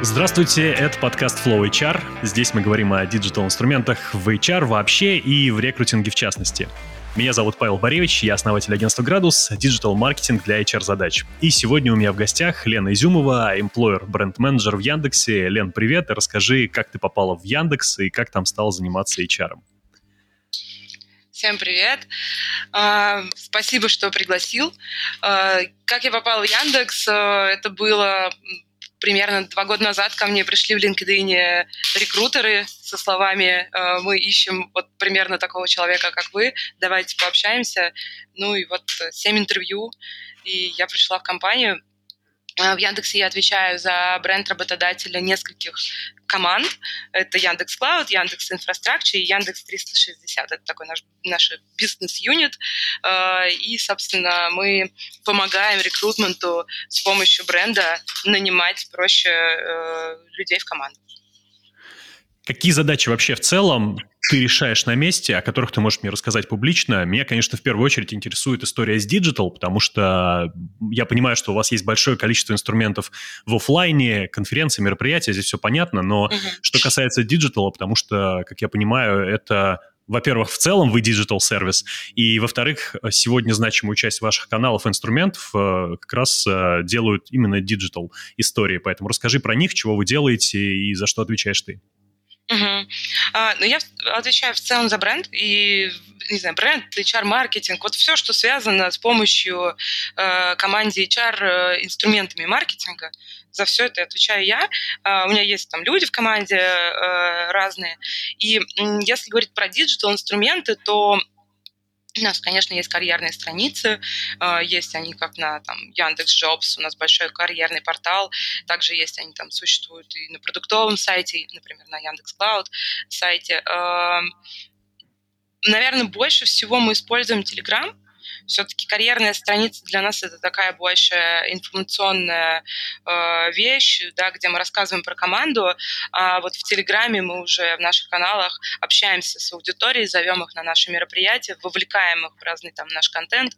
Здравствуйте, это подкаст Flow HR. Здесь мы говорим о digital-инструментах в HR вообще и в рекрутинге в частности. Меня зовут Павел Боревич, я основатель агентства «Градус», digital-маркетинг для HR-задач. И сегодня у меня в гостях Лена Изюмова, employer бренд-менеджер в Яндексе. Лен, привет, расскажи, как ты попала в Яндекс и как там стал заниматься HR. -ом. Всем привет. А, спасибо, что пригласил. А, как я попала в Яндекс? А, это было примерно два года назад ко мне пришли в LinkedIn рекрутеры со словами «Мы ищем вот примерно такого человека, как вы, давайте пообщаемся». Ну и вот семь интервью, и я пришла в компанию. В Яндексе я отвечаю за бренд работодателя нескольких команд. Это Яндекс Клауд, Яндекс Инфраструктура и Яндекс 360. Это такой наш, наш бизнес-юнит. И, собственно, мы помогаем рекрутменту с помощью бренда нанимать проще э, людей в команду. Какие задачи вообще в целом ты решаешь на месте, о которых ты можешь мне рассказать публично? Меня, конечно, в первую очередь интересует история с Digital, потому что я понимаю, что у вас есть большое количество инструментов в офлайне, конференции, мероприятия, здесь все понятно, но uh-huh. что касается Digital, потому что, как я понимаю, это во-первых, в целом вы digital сервис, и, во-вторых, сегодня значимую часть ваших каналов и инструментов э, как раз э, делают именно digital истории. Поэтому расскажи про них, чего вы делаете и за что отвечаешь ты. Угу. А, ну, я отвечаю в целом за бренд и, не знаю, бренд, HR-маркетинг, вот все, что связано с помощью э, команде HR э, инструментами маркетинга, за все это отвечаю я. Uh, у меня есть там люди в команде uh, разные. И если говорить про digital инструменты, то у нас, конечно, есть карьерные страницы, а, есть они как на там, Яндекс Jobs, у нас большой карьерный портал, также есть они там существуют и на продуктовом сайте, например, на Яндекс Cloud сайте. Наверное, больше всего мы используем Telegram, все-таки карьерная страница для нас это такая больше информационная э, вещь, да, где мы рассказываем про команду, а вот в Телеграме мы уже в наших каналах общаемся с аудиторией, зовем их на наши мероприятия, вовлекаем их в разный там наш контент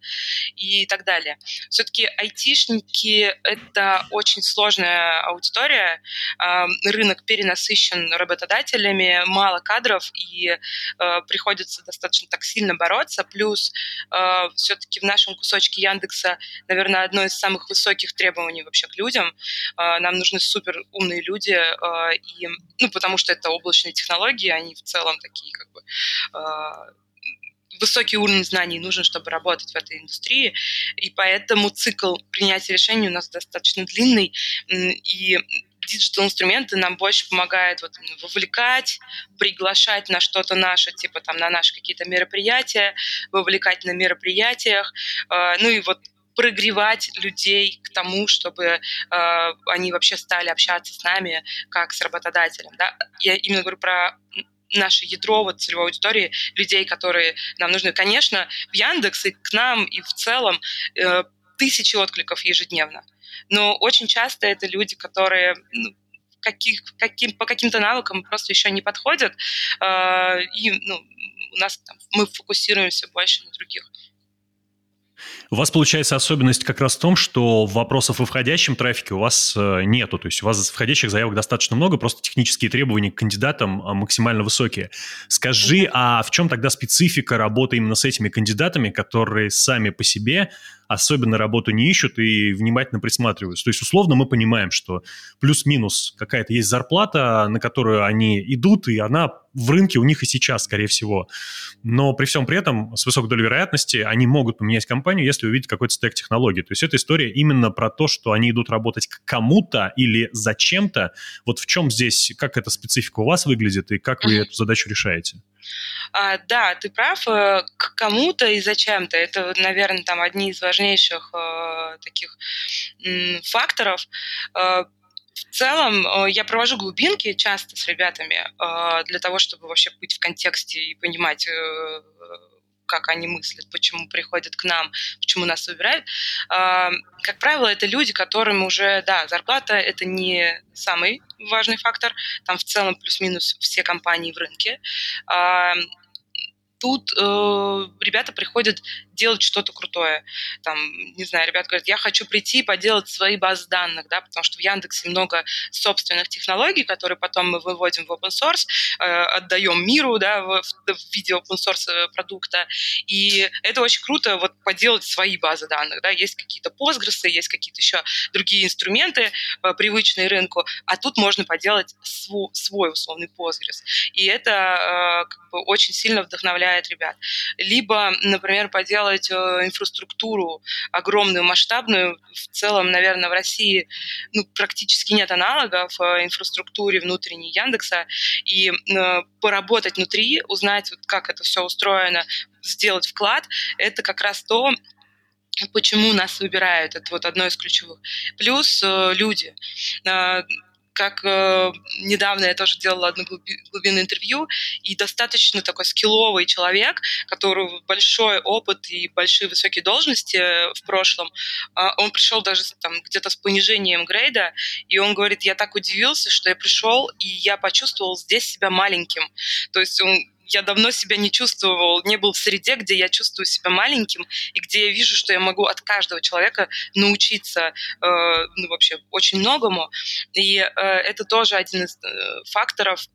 и так далее. Все-таки айтишники — это очень сложная аудитория, э, рынок перенасыщен работодателями, мало кадров, и э, приходится достаточно так сильно бороться, плюс э, все-таки в нашем кусочке Яндекса, наверное, одно из самых высоких требований вообще к людям. А, нам нужны супер умные люди, а, и, ну, потому что это облачные технологии, они в целом такие как бы а, высокий уровень знаний нужен, чтобы работать в этой индустрии, и поэтому цикл принятия решений у нас достаточно длинный, и digital-инструменты нам больше помогают вот вовлекать, приглашать на что-то наше, типа там на наши какие-то мероприятия, вовлекать на мероприятиях, э, ну и вот прогревать людей к тому, чтобы э, они вообще стали общаться с нами как с работодателем. Да? Я именно говорю про наше ядро вот целевой аудитории, людей, которые нам нужны. Конечно, в Яндекс и к нам, и в целом э, тысячи откликов ежедневно но очень часто это люди, которые ну, каких, каким, по каким-то навыкам просто еще не подходят, э, и ну, у нас там, мы фокусируемся больше на других. У вас получается особенность как раз в том, что вопросов о входящем трафике у вас э, нету. То есть у вас входящих заявок достаточно много, просто технические требования к кандидатам а, максимально высокие. Скажи, а в чем тогда специфика работы именно с этими кандидатами, которые сами по себе особенно работу не ищут и внимательно присматриваются. То есть, условно, мы понимаем, что плюс-минус какая-то есть зарплата, на которую они идут, и она в рынке у них и сейчас, скорее всего. Но при всем при этом, с высокой долей вероятности, они могут поменять компанию, если увидят какой-то стек технологий. То есть, эта история именно про то, что они идут работать к кому-то или зачем-то. Вот в чем здесь, как эта специфика у вас выглядит и как вы эту задачу решаете? А, да, ты прав, э, к кому-то и зачем-то. Это, наверное, там одни из важнейших э, таких м, факторов. Э, в целом э, я провожу глубинки часто с ребятами э, для того, чтобы вообще быть в контексте и понимать, э, как они мыслят, почему приходят к нам, почему нас выбирают. Как правило, это люди, которым уже, да, зарплата – это не самый важный фактор, там в целом плюс-минус все компании в рынке тут э, ребята приходят делать что-то крутое. Там, не знаю, ребята говорят, я хочу прийти и поделать свои базы данных, да, потому что в Яндексе много собственных технологий, которые потом мы выводим в open source, э, отдаем миру, да, в, в виде open source э, продукта. И это очень круто, вот поделать свои базы данных, да, есть какие-то Postgres, есть какие-то еще другие инструменты, э, привычные рынку, а тут можно поделать свой, свой условный Postgres. И это э, как бы очень сильно вдохновляет ребят. Либо, например, поделать э, инфраструктуру огромную, масштабную. В целом, наверное, в России ну, практически нет аналогов э, инфраструктуре внутренней Яндекса. И поработать внутри, узнать, вот, как это все устроено, сделать вклад, это как раз то, почему нас выбирают. Это вот одно из ключевых. Плюс люди как э, недавно я тоже делала одно глубинное интервью, и достаточно такой скилловый человек, который большой опыт и большие высокие должности в прошлом, э, он пришел даже там где-то с понижением грейда, и он говорит, я так удивился, что я пришел, и я почувствовал здесь себя маленьким. То есть он я давно себя не чувствовал, не был в среде, где я чувствую себя маленьким и где я вижу, что я могу от каждого человека научиться э, ну, вообще очень многому. И э, это тоже один из э, факторов,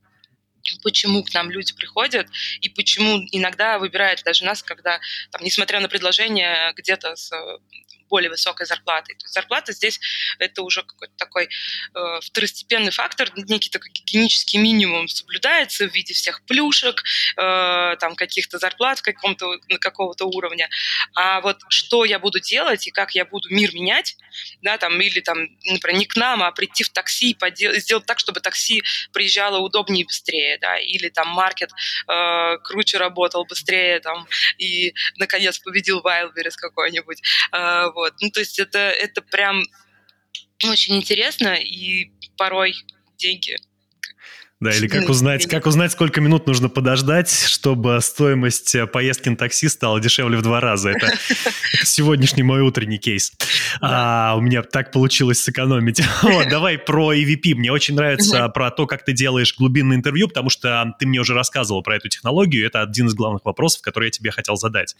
почему к нам люди приходят и почему иногда выбирают даже нас, когда, там, несмотря на предложение где-то с более высокой зарплатой. То есть зарплата здесь это уже какой-то такой э, второстепенный фактор, некий такой гигиенический минимум соблюдается в виде всех плюшек, э, там каких-то зарплат каком-то, какого-то уровня. А вот что я буду делать и как я буду мир менять, да, там, или там, например, не к нам, а прийти в такси, подел- сделать так, чтобы такси приезжало удобнее и быстрее, да, или там маркет э, круче работал быстрее, там, и, наконец, победил Wildberries какой-нибудь. Э, вот. Ну, то есть это, это прям очень интересно, и порой деньги да, или как узнать, как узнать, сколько минут нужно подождать, чтобы стоимость э, поездки на такси стала дешевле в два раза. Это, сегодняшний мой утренний кейс. А, у меня так получилось сэкономить. Давай про EVP. Мне очень нравится про то, как ты делаешь глубинное интервью, потому что ты мне уже рассказывал про эту технологию. Это один из главных вопросов, который я тебе хотел задать.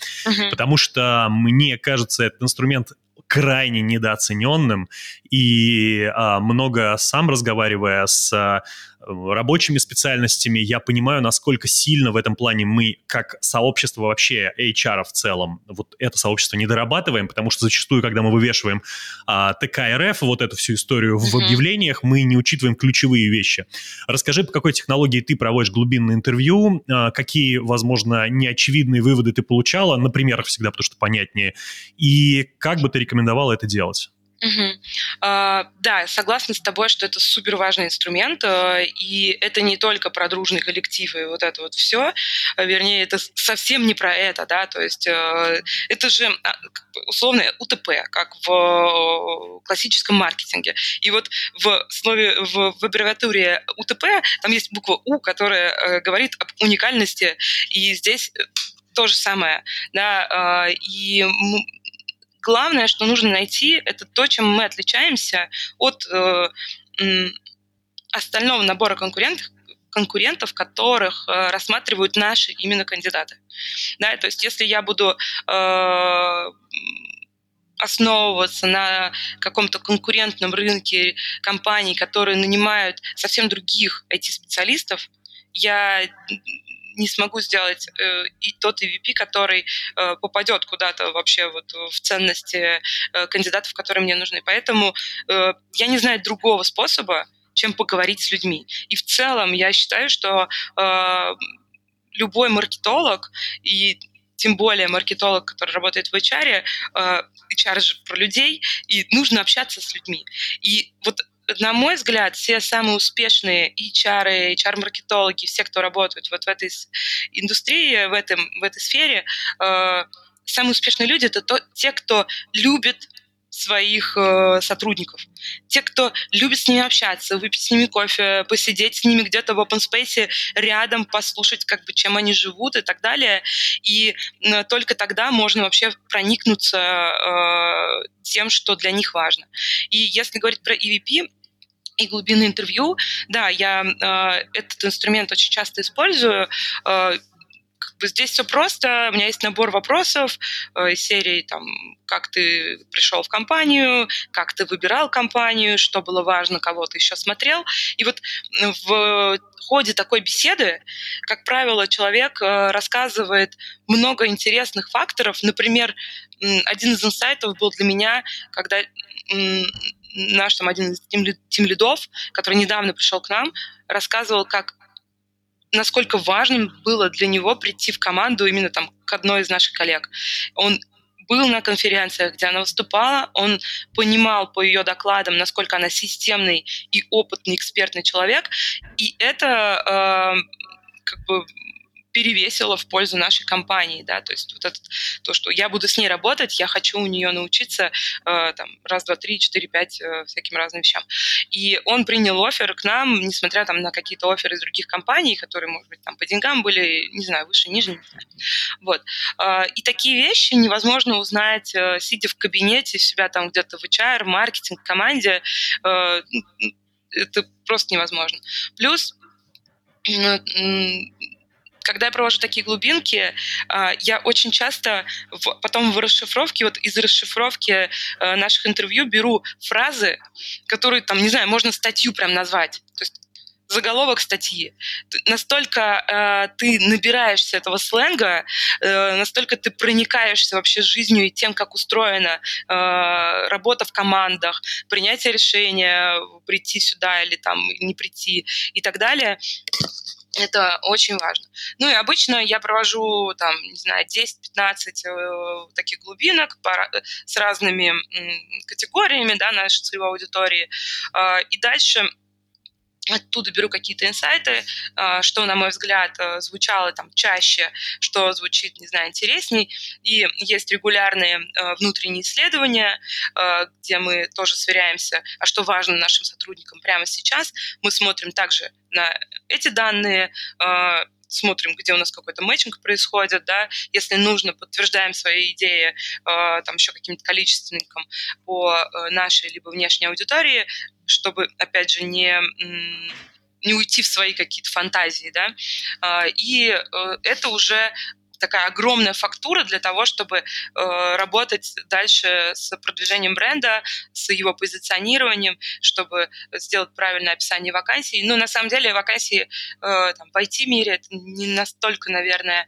Потому что мне кажется, этот инструмент крайне недооцененным, и а, много сам разговаривая с а, рабочими специальностями, я понимаю, насколько сильно в этом плане мы, как сообщество вообще HR в целом, вот это сообщество не дорабатываем, потому что зачастую, когда мы вывешиваем а, ТК РФ, вот эту всю историю в объявлениях, мы не учитываем ключевые вещи. Расскажи, по какой технологии ты проводишь глубинное интервью, а, какие, возможно, неочевидные выводы ты получала, на примерах всегда, потому что понятнее, и как бы ты рекомендовала это делать? Угу. А, да, согласна с тобой, что это супер важный инструмент, а, и это не только про дружный коллектив и вот это вот все, а, вернее, это совсем не про это, да, то есть а, это же условное УТП, как в классическом маркетинге. И вот в основе, в, в аббревиатуре УТП там есть буква У, которая говорит об уникальности, и здесь то же самое, да, и главное, что нужно найти, это то, чем мы отличаемся от э, остального набора конкурентов, конкурентов, которых э, рассматривают наши именно кандидаты. Да, то есть если я буду э, основываться на каком-то конкурентном рынке компаний, которые нанимают совсем других IT-специалистов, я не смогу сделать э, и тот EVP, который э, попадет куда-то вообще вот в ценности э, кандидатов, которые мне нужны. Поэтому э, я не знаю другого способа, чем поговорить с людьми. И в целом я считаю, что любой маркетолог и тем более маркетолог, который работает в HR, HR же про людей, и нужно общаться с людьми. И вот на мой взгляд, все самые успешные HR, HR-маркетологи, все, кто работают вот в этой индустрии, в, этом, в этой сфере, э, самые успешные люди – это то, те, кто любит своих э, сотрудников. Те, кто любит с ними общаться, выпить с ними кофе, посидеть с ними где-то в open space рядом, послушать, как бы, чем они живут и так далее. И э, только тогда можно вообще проникнуться э, тем, что для них важно. И если говорить про EVP, и глубинное интервью, да, я э, этот инструмент очень часто использую. Э, здесь все просто. У меня есть набор вопросов э, из серии там, как ты пришел в компанию, как ты выбирал компанию, что было важно, кого ты еще смотрел. И вот в ходе такой беседы, как правило, человек э, рассказывает много интересных факторов. Например, один из инсайтов был для меня, когда наш там один из тим лидов, который недавно пришел к нам, рассказывал, как насколько важным было для него прийти в команду именно там к одной из наших коллег. Он был на конференциях, где она выступала, он понимал по ее докладам, насколько она системный и опытный экспертный человек, и это э, как бы перевесило в пользу нашей компании, да, то есть вот это, то, что я буду с ней работать, я хочу у нее научиться э, там раз, два, три, четыре, пять э, всяким разным вещам. И он принял офер к нам, несмотря там на какие-то оферы из других компаний, которые, может быть, там по деньгам были, не знаю, выше, ниже, не знаю. Вот. Э, и такие вещи невозможно узнать, э, сидя в кабинете, себя там где-то в HR, маркетинг, команде, э, это просто невозможно. Плюс когда я провожу такие глубинки, а, я очень часто потом в расшифровке, вот из расшифровки э, наших интервью беру фразы, которые там, не знаю, можно статью прям назвать. То есть заголовок статьи. Настолько э, ты набираешься этого сленга, э, настолько ты проникаешься вообще жизнью и тем, как устроена э, работа в командах, принятие решения, прийти сюда или там не прийти и так далее. Это очень важно. Ну и обычно я провожу там, не знаю, 10-15 э, таких глубинок с разными категориями да, нашей целевой аудитории. Э, и дальше оттуда беру какие-то инсайты, а, что, на мой взгляд, э, звучало там чаще, что звучит, не знаю, интересней. И есть регулярные э, внутренние исследования, э, где мы тоже сверяемся, а что важно нашим сотрудникам прямо сейчас. Мы смотрим также на эти данные, смотрим, где у нас какой-то мэтчинг происходит, да, если нужно, подтверждаем свои идеи э, там еще каким-то количественником по э, нашей либо внешней аудитории, чтобы, опять же, не не уйти в свои какие-то фантазии, да, э, и э, это уже такая огромная фактура для того, чтобы э, работать дальше с продвижением бренда, с его позиционированием, чтобы сделать правильное описание вакансий. Но на самом деле вакансии э, там, в IT-мире это не настолько, наверное,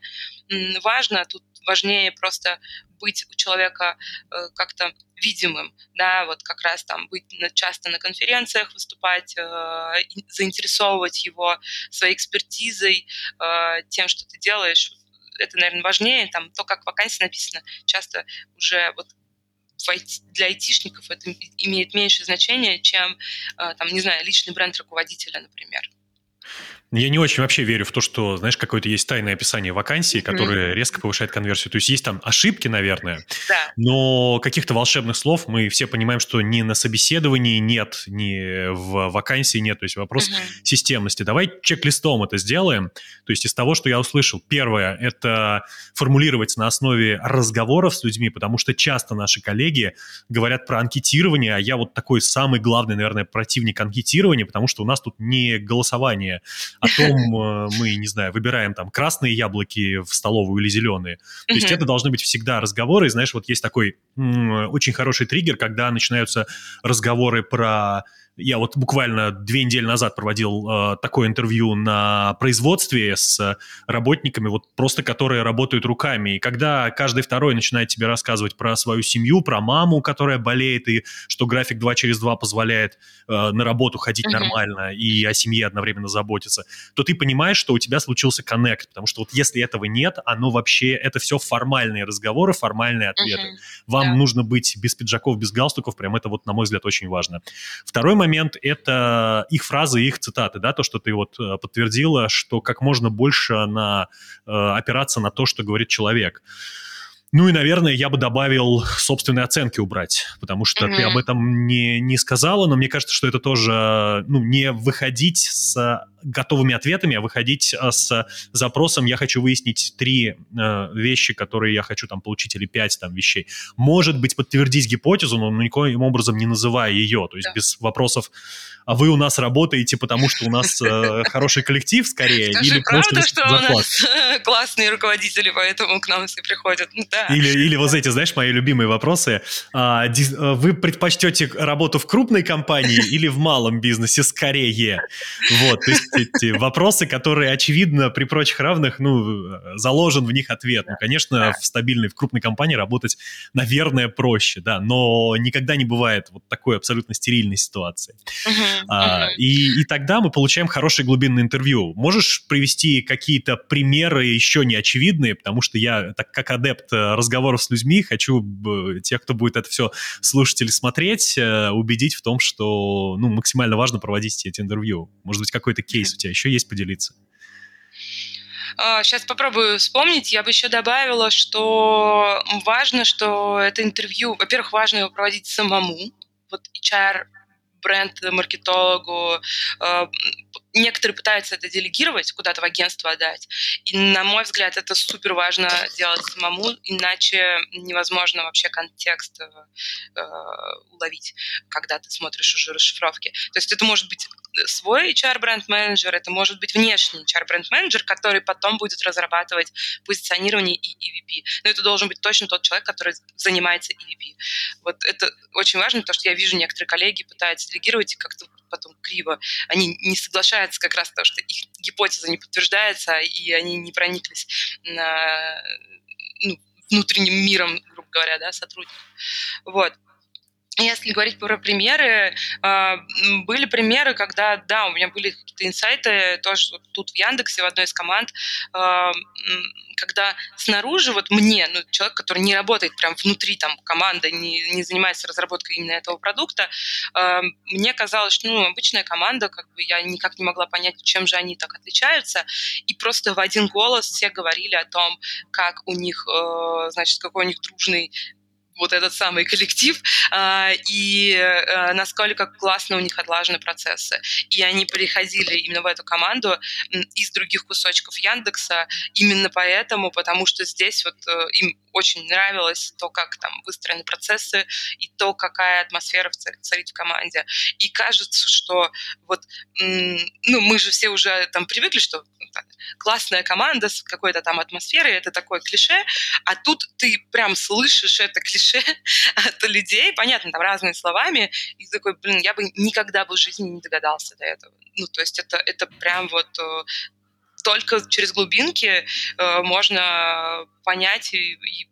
важно. Тут важнее просто быть у человека э, как-то видимым, да, вот как раз там быть часто на конференциях выступать, э, заинтересовывать его своей экспертизой, э, тем, что ты делаешь, это, наверное, важнее, там, то, как вакансия написана, часто уже вот для айтишников это имеет меньше значения, чем, э, там, не знаю, личный бренд руководителя, например. Я не очень вообще верю в то, что, знаешь, какое-то есть тайное описание вакансии, которое mm-hmm. резко повышает конверсию. То есть есть там ошибки, наверное, да. но каких-то волшебных слов мы все понимаем, что ни на собеседовании нет, ни в вакансии нет. То есть вопрос mm-hmm. системности. Давай чек-листом это сделаем. То есть из того, что я услышал. Первое – это формулировать на основе разговоров с людьми, потому что часто наши коллеги говорят про анкетирование, а я вот такой самый главный, наверное, противник анкетирования, потому что у нас тут не голосование, о том э, мы, не знаю, выбираем там красные яблоки в столовую или зеленые. То есть это должны быть всегда разговоры. И знаешь, вот есть такой очень хороший триггер, когда начинаются разговоры про я вот буквально две недели назад проводил э, такое интервью на производстве с работниками, вот просто которые работают руками. И когда каждый второй начинает тебе рассказывать про свою семью, про маму, которая болеет, и что график 2 через 2 позволяет э, на работу ходить uh-huh. нормально и о семье одновременно заботиться, то ты понимаешь, что у тебя случился коннект. Потому что вот если этого нет, оно вообще, это все формальные разговоры, формальные ответы. Uh-huh. Вам yeah. нужно быть без пиджаков, без галстуков, прям это вот, на мой взгляд, очень важно. Второй момент момент — это их фразы, их цитаты, да, то, что ты вот э, подтвердила, что как можно больше на, э, опираться на то, что говорит человек. Ну и, наверное, я бы добавил собственные оценки убрать, потому что mm-hmm. ты об этом не, не сказала, но мне кажется, что это тоже, ну, не выходить с готовыми ответами, а выходить с запросом «я хочу выяснить три вещи, которые я хочу там получить, или пять там вещей». Может быть, подтвердить гипотезу, но никоим образом не называя ее, то есть да. без вопросов а вы у нас работаете, потому что у нас э, хороший коллектив скорее? Скажи, или правда, что у нас классные руководители, поэтому к нам все приходят? Ну да. Или, или вот эти, знаешь, мои любимые вопросы. А, э, вы предпочтете работу в крупной компании или в малом бизнесе скорее? Вот, то есть эти вопросы, которые, очевидно, при прочих равных, ну, заложен в них ответ. Ну, конечно, в стабильной, в крупной компании работать, наверное, проще, да, но никогда не бывает вот такой абсолютно стерильной ситуации. А, и, и тогда мы получаем хорошее глубинное интервью. Можешь привести какие-то примеры еще не очевидные, потому что я, так как адепт э, разговоров с людьми, хочу тех, кто будет это все слушать или смотреть, э, убедить в том, что ну, максимально важно проводить эти интервью. Может быть, какой-то кейс у тебя еще есть поделиться? Сейчас а, попробую вспомнить. Я бы еще добавила, что важно, что это интервью, во-первых, важно его проводить самому. Вот HR бренд-маркетологу. Некоторые пытаются это делегировать, куда-то в агентство отдать. И, на мой взгляд, это супер важно делать самому, иначе невозможно вообще контекст э, э, уловить, когда ты смотришь уже расшифровки. То есть это может быть свой HR-бренд-менеджер, это может быть внешний HR-бренд-менеджер, который потом будет разрабатывать позиционирование и EVP. Но это должен быть точно тот человек, который занимается EVP. Вот это очень важно, потому что я вижу, некоторые коллеги пытаются делегировать и как-то потом криво. Они не соглашаются как раз потому, что их гипотеза не подтверждается, и они не прониклись на, ну, внутренним миром, грубо говоря, да, сотрудников. Вот. Если говорить про примеры, а, были примеры, когда, да, у меня были какие-то инсайты, тоже тут в Яндексе, в одной из команд, а, когда снаружи, вот мне, ну, человек, который не работает прям внутри там команды, не, не занимается разработкой именно этого продукта, а, мне казалось, что, ну, обычная команда, как бы я никак не могла понять, чем же они так отличаются, и просто в один голос все говорили о том, как у них, значит, какой у них дружный вот этот самый коллектив, а, и а, насколько классно у них отлажены процессы. И они приходили именно в эту команду из других кусочков Яндекса именно поэтому, потому что здесь вот э, им очень нравилось то, как там выстроены процессы и то, какая атмосфера царит в команде. И кажется, что вот, ну, мы же все уже там привыкли, что классная команда с какой-то там атмосферой, это такое клише, а тут ты прям слышишь это клише от людей, понятно, там разными словами, и такой, блин, я бы никогда бы в жизни не догадался до этого. Ну, то есть это, это прям вот э, только через глубинки э, можно понять и, и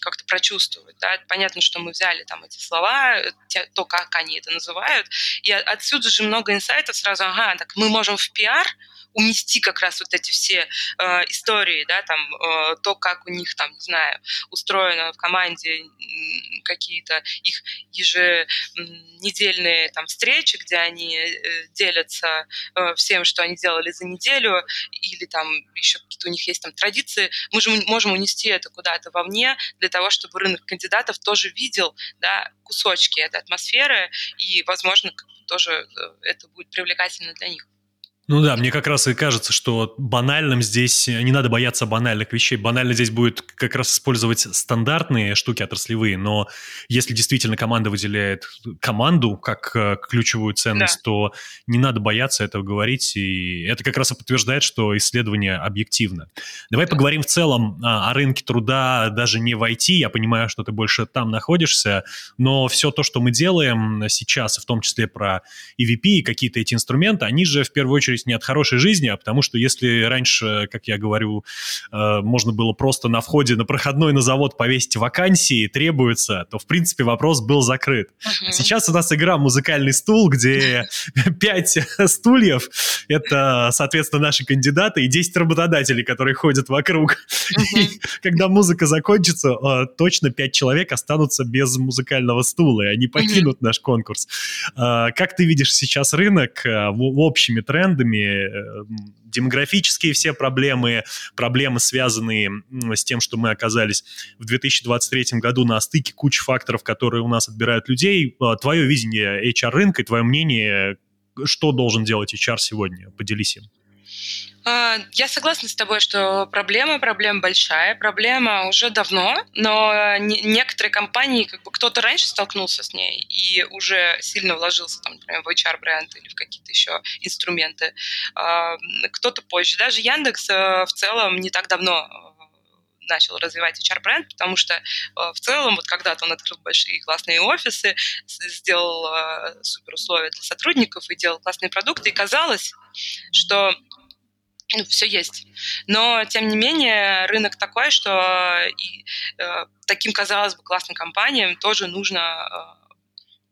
как-то прочувствовать. Да? Понятно, что мы взяли там эти слова, те, то, как они это называют, и отсюда же много инсайтов сразу, ага, так мы можем в пиар унести как раз вот эти все э, истории, да, там, э, то, как у них там, не знаю, устроено в команде какие-то их еженедельные там встречи, где они э, делятся э, всем, что они делали за неделю, или там еще какие-то у них есть там традиции, мы же можем унести это куда-то вовне для того, чтобы рынок кандидатов тоже видел, да, кусочки этой атмосферы, и, возможно, тоже э, это будет привлекательно для них. Ну да, мне как раз и кажется, что банальным здесь не надо бояться банальных вещей. Банально здесь будет как раз использовать стандартные штуки отраслевые, но если действительно команда выделяет команду как э, ключевую ценность, да. то не надо бояться этого говорить, и это как раз и подтверждает, что исследование объективно. Давай да. поговорим в целом о рынке труда даже не в IT, я понимаю, что ты больше там находишься, но все то, что мы делаем сейчас, в том числе про EVP и какие-то эти инструменты, они же в первую очередь есть не от хорошей жизни, а потому что если раньше, как я говорю, э, можно было просто на входе на проходной на завод повесить вакансии, требуется, то, в принципе, вопрос был закрыт. Uh-huh. сейчас у нас игра «Музыкальный стул», где пять стульев — это, соответственно, наши кандидаты и 10 работодателей, которые ходят вокруг. Uh-huh. когда музыка закончится, э, точно пять человек останутся без музыкального стула, и они покинут uh-huh. наш конкурс. Э, как ты видишь сейчас рынок общими трендами, трендами, э, демографические все проблемы, проблемы, связанные с тем, что мы оказались в 2023 году на стыке кучи факторов, которые у нас отбирают людей. А, твое видение HR-рынка и твое мнение, что должен делать HR сегодня? Поделись им. А, я согласна с тобой, что проблема, проблема большая, проблема уже давно, но некоторые компании, как бы кто-то раньше столкнулся с ней и уже сильно вложился, там, например, в HR-бренд или в какие-то еще инструменты, а, кто-то позже. Даже Яндекс э, в целом не так давно э, начал развивать HR-бренд, потому что э, в целом вот когда-то он открыл большие классные офисы, сделал супер условия для сотрудников и делал классные продукты, и казалось, что ну, все есть. Но, тем не менее, рынок такой, что и, э, таким, казалось бы, классным компаниям тоже нужно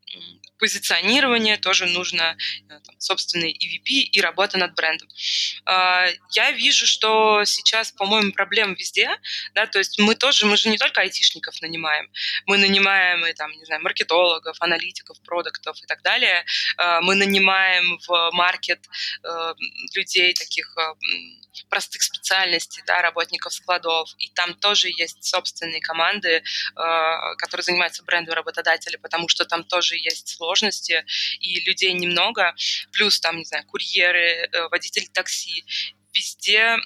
э, позиционирование, тоже нужно э, там, собственный EVP и работа над брендом. А, я вижу, что сейчас, по-моему, проблем везде, да, то есть мы тоже, мы же не только айтишников нанимаем, мы нанимаем и там, не знаю, маркетологов, аналитиков, продуктов и так далее, а, мы нанимаем в маркет э, людей таких э, простых специальностей, да, работников складов, и там тоже есть собственные команды, которые занимаются брендом работодателя, потому что там тоже есть сложности, и людей немного, плюс там, не знаю, курьеры, э, водители такси, везде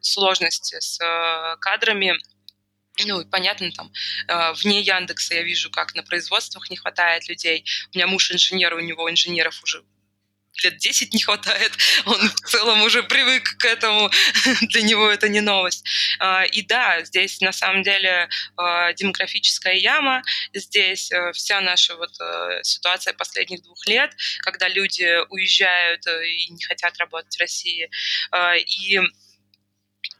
сложности с э, кадрами, ну, и понятно, там, э, вне Яндекса я вижу, как на производствах не хватает людей. У меня муж инженер, у него инженеров уже лет 10 не хватает, он в целом уже привык к этому, для него это не новость. А, и да, здесь на самом деле а, демографическая яма, здесь э, вся наша вот э, ситуация последних двух лет, когда люди уезжают э, и не хотят работать в России. А, и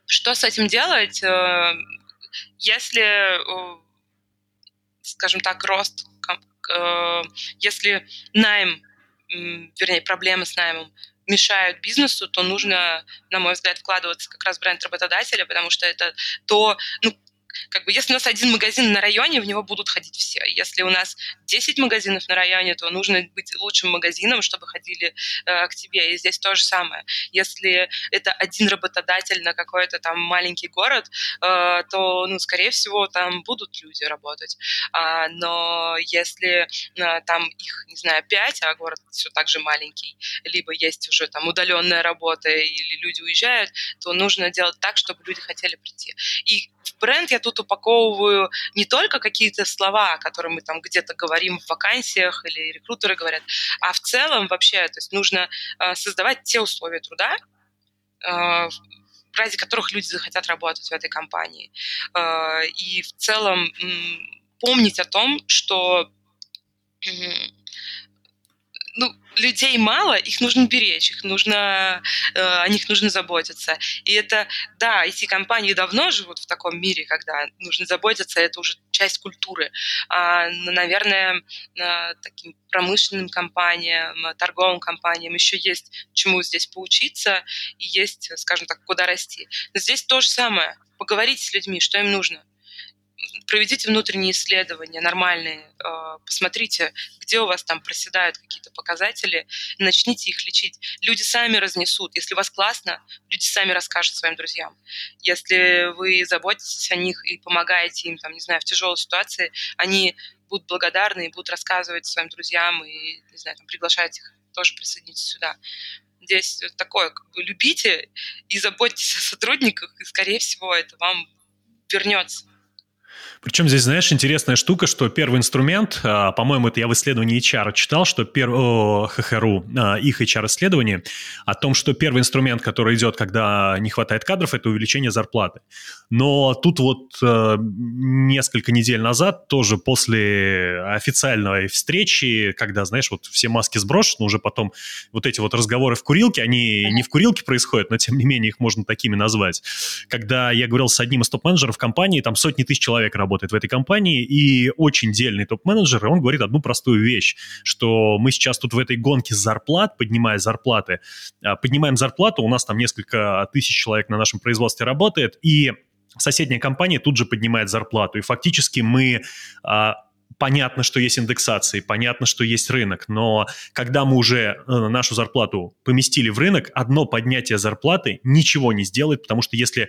что с этим делать? Если, скажем так, рост, если найм вернее, проблемы с наймом мешают бизнесу, то нужно, на мой взгляд, вкладываться как раз в бренд работодателя, потому что это то, ну, как бы, если у нас один магазин на районе, в него будут ходить все. Если у нас 10 магазинов на районе, то нужно быть лучшим магазином, чтобы ходили э, к тебе. И здесь то же самое. Если это один работодатель на какой-то там маленький город, э, то, ну, скорее всего, там будут люди работать. А, но если э, там их, не знаю, 5, а город все так же маленький, либо есть уже там удаленная работа или люди уезжают, то нужно делать так, чтобы люди хотели прийти. И в бренд я тут упаковываю не только какие-то слова, которые мы там где-то говорим в вакансиях или рекрутеры говорят, а в целом вообще, то есть нужно э, создавать те условия труда, э, ради которых люди захотят работать в этой компании. Э, и в целом помнить о том, что ну, людей мало, их нужно беречь, их нужно, э, о них нужно заботиться. И это, да, IT-компании давно живут в таком мире, когда нужно заботиться, это уже часть культуры. А, наверное, э, таким промышленным компаниям, торговым компаниям еще есть чему здесь поучиться и есть, скажем так, куда расти. Но здесь то же самое. Поговорите с людьми, что им нужно проведите внутренние исследования нормальные, а, посмотрите, где у вас там проседают какие-то показатели, начните их лечить. Люди сами разнесут. Если у вас классно, люди сами расскажут своим друзьям. Если вы заботитесь о них и помогаете им, там, не знаю, в тяжелой ситуации, они будут благодарны и будут рассказывать своим друзьям и, не знаю, там, приглашать их тоже присоединиться сюда. Здесь такое, как бы, любите и заботьтесь о сотрудниках, и, скорее всего, это вам вернется. Причем здесь, знаешь, интересная штука, что первый инструмент, а, по-моему, это я в исследовании HR читал, что пер... о, ХХРУ, а, их HR-исследование о том, что первый инструмент, который идет, когда не хватает кадров, это увеличение зарплаты. Но тут вот э, несколько недель назад, тоже после официальной встречи, когда, знаешь, вот все маски сброшены, уже потом вот эти вот разговоры в курилке, они не в курилке происходят, но тем не менее их можно такими назвать. Когда я говорил с одним из топ-менеджеров компании, там сотни тысяч человек работает в этой компании, и очень дельный топ-менеджер, и он говорит одну простую вещь, что мы сейчас тут в этой гонке зарплат, поднимая зарплаты, а, поднимаем зарплату, у нас там несколько тысяч человек на нашем производстве работает, и соседняя компания тут же поднимает зарплату. И фактически мы а, понятно, что есть индексации, понятно, что есть рынок, но когда мы уже э, нашу зарплату поместили в рынок, одно поднятие зарплаты ничего не сделает, потому что если э,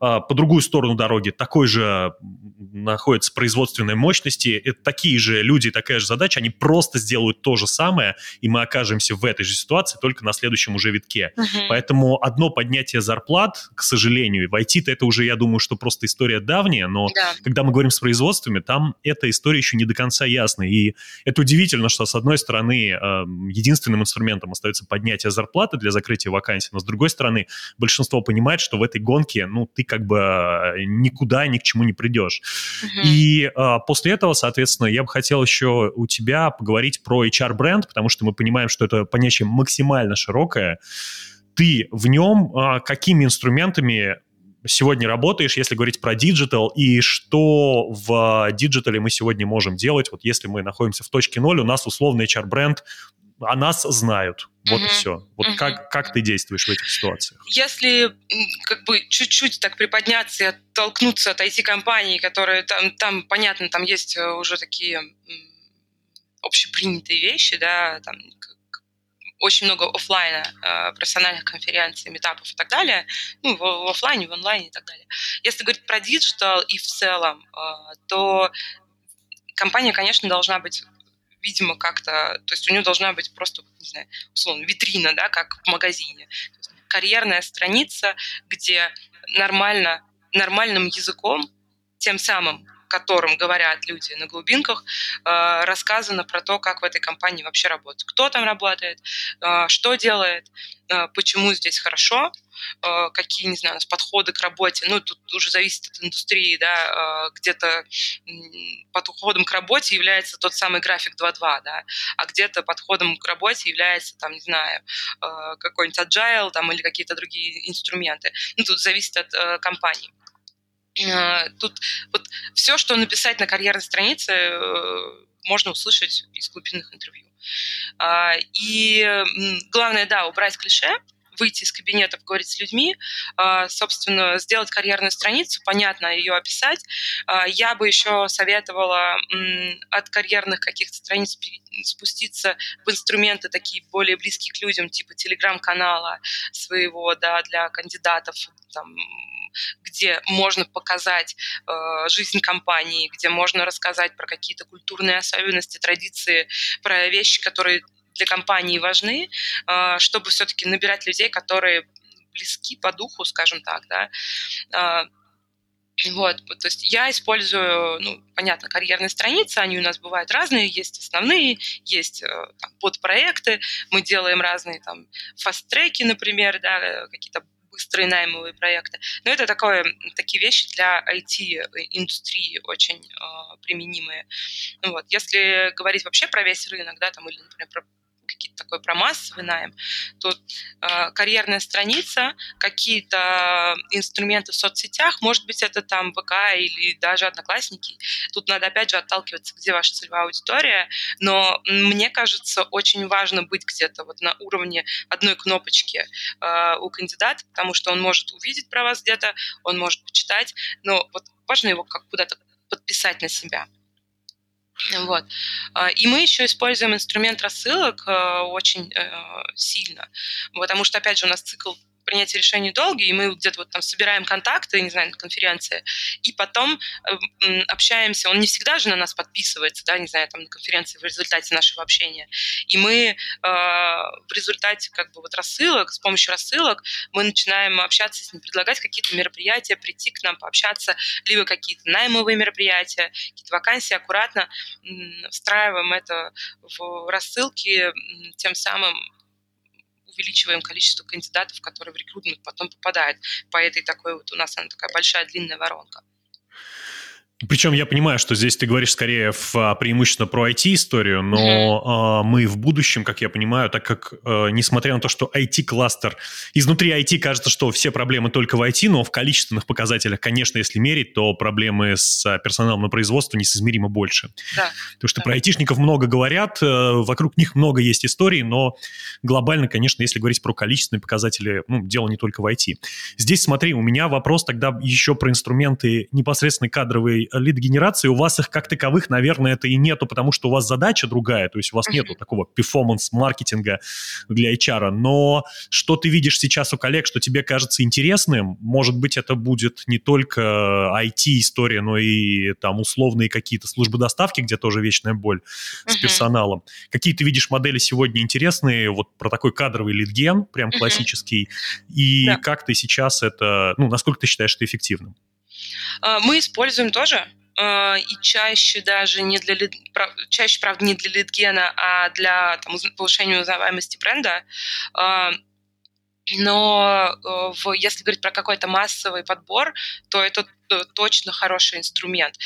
по другую сторону дороги такой же находится производственной мощности, это такие же люди, такая же задача, они просто сделают то же самое, и мы окажемся в этой же ситуации, только на следующем уже витке. Uh-huh. Поэтому одно поднятие зарплат, к сожалению, в IT-то это уже, я думаю, что просто история давняя, но да. когда мы говорим с производствами, там эта история еще не до конца ясны. И это удивительно, что, с одной стороны, эм, единственным инструментом остается поднятие зарплаты для закрытия вакансий, но, с другой стороны, большинство понимает, что в этой гонке, ну, ты как бы э, никуда, ни к чему не придешь. Uh-huh. И а, после этого, соответственно, я бы хотел еще у тебя поговорить про HR-бренд, потому что мы понимаем, что это понятие максимально широкое. Ты в нем а, какими инструментами сегодня работаешь, если говорить про digital, и что в digital е мы сегодня можем делать, вот если мы находимся в точке ноль, у нас условный HR-бренд, о нас знают. Вот uh-huh. и все. Вот uh-huh. как, как ты действуешь в этих ситуациях? Если как бы чуть-чуть так приподняться и оттолкнуться от IT-компаний, которые там, там, понятно, там есть э, уже такие общепринятые вещи, да, там очень много офлайна, э, профессиональных конференций, митапов и так далее, ну, в, в офлайне, в онлайне и так далее. Если говорить про digital и в целом, э, то компания, конечно, должна быть видимо, как-то, то есть у нее должна быть просто, не знаю, условно, витрина, да, как в магазине. карьерная страница, где нормально, нормальным языком, тем самым которым говорят люди на глубинках, э, рассказано про то, как в этой компании вообще работать. Кто там работает, э, что делает, э, почему здесь хорошо, какие, не знаю, у нас подходы к работе. Ну, тут уже зависит от индустрии, да, где-то подходом к работе является тот самый график 2.2, да, а где-то подходом к работе является, там, не знаю, какой-нибудь agile там, или какие-то другие инструменты. Ну, тут зависит от компании. Э, тут вот все, что написать на карьерной странице, э, можно услышать из глубинных интервью. А, и главное, да, убрать клише, выйти из кабинета, поговорить с людьми, а, собственно, сделать карьерную страницу, понятно ее описать. А, я бы еще советовала от карьерных каких-то страниц спуститься в инструменты такие более близкие к людям, типа телеграм-канала своего, да, для кандидатов, там, где можно показать э, жизнь компании, где можно рассказать про какие-то культурные особенности, традиции, про вещи, которые для компании важны, э, чтобы все-таки набирать людей, которые близки по духу, скажем так, да, э, вот, то есть я использую, ну, понятно, карьерные страницы, они у нас бывают разные, есть основные, есть э, там, подпроекты, мы делаем разные там фаст-треки, например, да, какие-то быстрые проекты. Но это такое, такие вещи для IT-индустрии очень э, применимые. Вот. Если говорить вообще про весь рынок, да, там, или, например, про какие-то такой про массовый найм, то э, карьерная страница, какие-то инструменты в соцсетях, может быть, это там ВК или даже Одноклассники. Тут надо опять же отталкиваться, где ваша целевая аудитория, но мне кажется, очень важно быть где-то вот на уровне одной кнопочки э, у кандидата, потому что он может увидеть про вас где-то, он может почитать, но вот важно его как куда-то подписать на себя. Вот. А, и мы еще используем инструмент рассылок э, очень э, сильно, потому что, опять же, у нас цикл принятия решений долгий, и мы где-то вот там собираем контакты, не знаю, на конференции, и потом э, общаемся. Он не всегда же на нас подписывается, да, не знаю, там на конференции в результате нашего общения. И мы э, в результате как бы вот рассылок, с помощью рассылок мы начинаем общаться с ним, предлагать какие-то мероприятия, прийти к нам, пообщаться, либо какие-то наймовые мероприятия, какие-то вакансии, аккуратно встраиваем это в рассылки, тем самым увеличиваем количество кандидатов, которые в рекрутмент потом попадают по этой такой вот у нас она такая большая длинная воронка. Причем я понимаю, что здесь ты говоришь скорее в, а, преимущественно про IT-историю, но mm-hmm. э, мы в будущем, как я понимаю, так как, э, несмотря на то, что IT-кластер, изнутри IT кажется, что все проблемы только в IT, но в количественных показателях, конечно, если мерить, то проблемы с а, персоналом на производство несоизмеримо больше. Да. Потому что да. про айтишников много говорят, э, вокруг них много есть историй, но глобально, конечно, если говорить про количественные показатели, ну, дело не только в IT. Здесь, смотри, у меня вопрос тогда еще про инструменты непосредственно кадровой лид-генерации, у вас их как таковых, наверное, это и нету, потому что у вас задача другая, то есть у вас нету такого перформанс-маркетинга для HR, но что ты видишь сейчас у коллег, что тебе кажется интересным, может быть, это будет не только IT-история, но и там условные какие-то службы доставки, где тоже вечная боль с персоналом. Какие ты видишь модели сегодня интересные, вот про такой кадровый лидген, прям классический, и как ты сейчас это, ну, насколько ты считаешь это эффективным? А, мы используем тоже а, и чаще даже не для лид... чаще, правда, не для лидгена, а для там, повышения узнаваемости бренда. А, но если говорить про какой-то массовый подбор, то это точно хороший инструмент.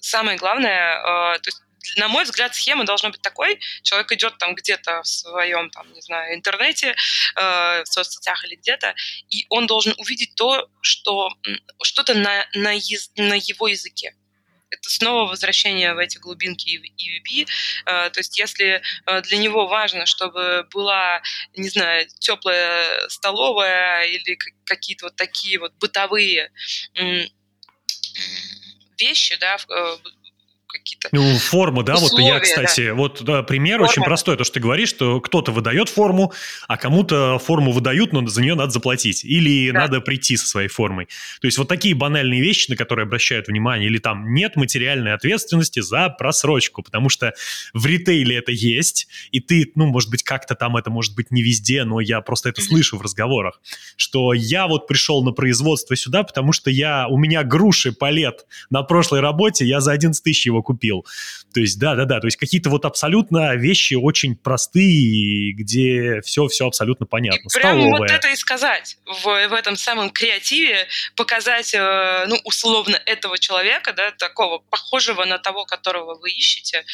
Самое главное, то есть на мой взгляд, схема должна быть такой. Человек идет там где-то в своем, там, не знаю, интернете, э, в соцсетях или где-то, и он должен увидеть то, что что-то на, на, яз, на его языке это снова возвращение в эти глубинки EVP. Э, то есть если э, для него важно, чтобы была, не знаю, теплая столовая или какие-то вот такие вот бытовые вещи, да, э, какие-то Ну, форма, да, условия, вот я, кстати, да. вот да, пример форма. очень простой, то, что ты говоришь, что кто-то выдает форму, а кому-то форму выдают, но за нее надо заплатить, или да. надо прийти со своей формой. То есть вот такие банальные вещи, на которые обращают внимание, или там нет материальной ответственности за просрочку, потому что в ритейле это есть, и ты, ну, может быть, как-то там это может быть не везде, но я просто это слышу в разговорах, что я вот пришел на производство сюда, потому что я, у меня груши палет на прошлой работе, я за 11 тысяч его купил. То есть, да-да-да, то есть какие-то вот абсолютно вещи очень простые, где все-все абсолютно понятно. И прямо Столовая. вот это и сказать в, в этом самом креативе, показать, э, ну, условно, этого человека, да, такого, похожего на того, которого вы ищете,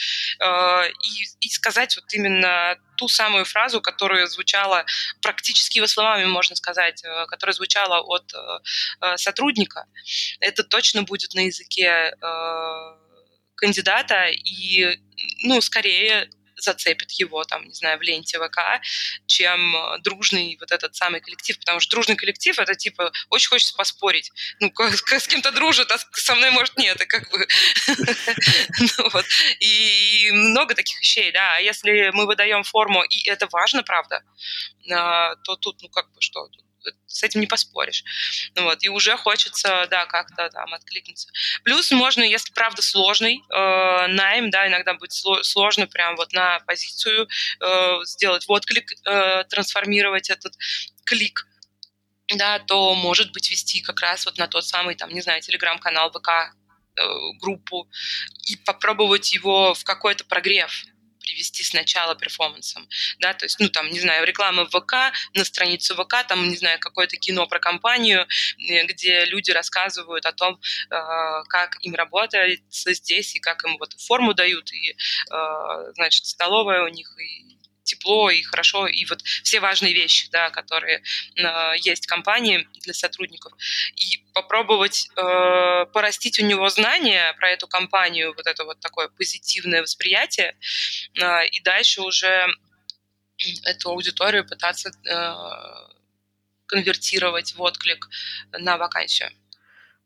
э, и, и сказать вот именно ту самую фразу, которая звучала практически его словами, можно сказать, э, которая звучала от сотрудника. Это точно будет на языке кандидата и, ну, скорее зацепит его, там, не знаю, в ленте ВК, чем дружный вот этот самый коллектив, потому что дружный коллектив — это, типа, очень хочется поспорить. Ну, с кем-то дружит, а со мной, может, нет, и как бы... Ну и много таких вещей, да. А если мы выдаем форму, и это важно, правда, а, то тут, ну, как бы, что, с этим не поспоришь. Вот, и уже хочется, да, как-то там откликнуться. Плюс можно, если правда сложный э, найм, да, иногда будет сложно прям вот на позицию э, сделать вот клик, э, трансформировать этот клик да, то, может быть, вести как раз вот на тот самый, там, не знаю, телеграм-канал ВК, э, группу и попробовать его в какой-то прогрев, привести сначала перформансом, да, то есть, ну, там, не знаю, реклама в ВК, на страницу ВК, там, не знаю, какое-то кино про компанию, э, где люди рассказывают о том, э, как им работается здесь, и как им вот форму дают, и, э, значит, столовая у них, и тепло и хорошо, и вот все важные вещи, да, которые э, есть в компании для сотрудников, и попробовать э, порастить у него знания про эту компанию, вот это вот такое позитивное восприятие, э, и дальше уже эту аудиторию пытаться э, конвертировать в отклик на вакансию.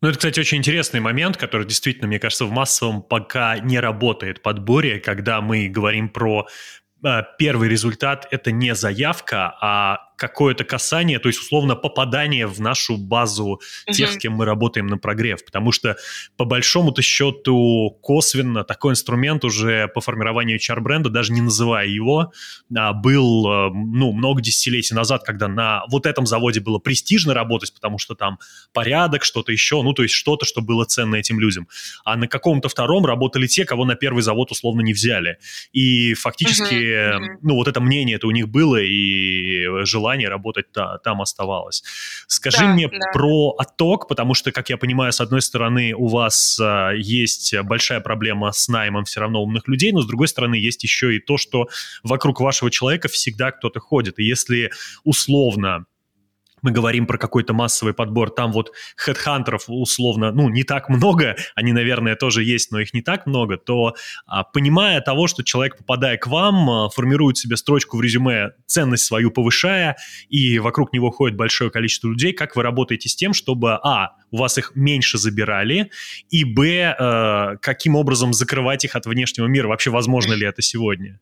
Ну, это, кстати, очень интересный момент, который действительно, мне кажется, в массовом пока не работает подборе, когда мы говорим про первый результат – это не заявка, а какое-то касание, то есть условно попадание в нашу базу uh-huh. тех, с кем мы работаем на прогрев, потому что по большому-то счету косвенно такой инструмент уже по формированию HR-бренда, даже не называя его, а, был э, ну, много десятилетий назад, когда на вот этом заводе было престижно работать, потому что там порядок, что-то еще, ну то есть что-то, что было ценно этим людям. А на каком-то втором работали те, кого на первый завод условно не взяли. И фактически, uh-huh. Uh-huh. ну вот это мнение это у них было, и желание желание работать та, там оставалось. Скажи да, мне да. про отток, потому что, как я понимаю, с одной стороны, у вас а, есть большая проблема с наймом все равно умных людей, но с другой стороны, есть еще и то, что вокруг вашего человека всегда кто-то ходит. И если условно мы говорим про какой-то массовый подбор, там вот хедхантеров условно, ну, не так много, они, наверное, тоже есть, но их не так много, то а, понимая того, что человек, попадая к вам, а, формирует себе строчку в резюме, ценность свою повышая, и вокруг него ходит большое количество людей, как вы работаете с тем, чтобы, а, у вас их меньше забирали, и, б, а, каким образом закрывать их от внешнего мира? Вообще, возможно ли это сегодня?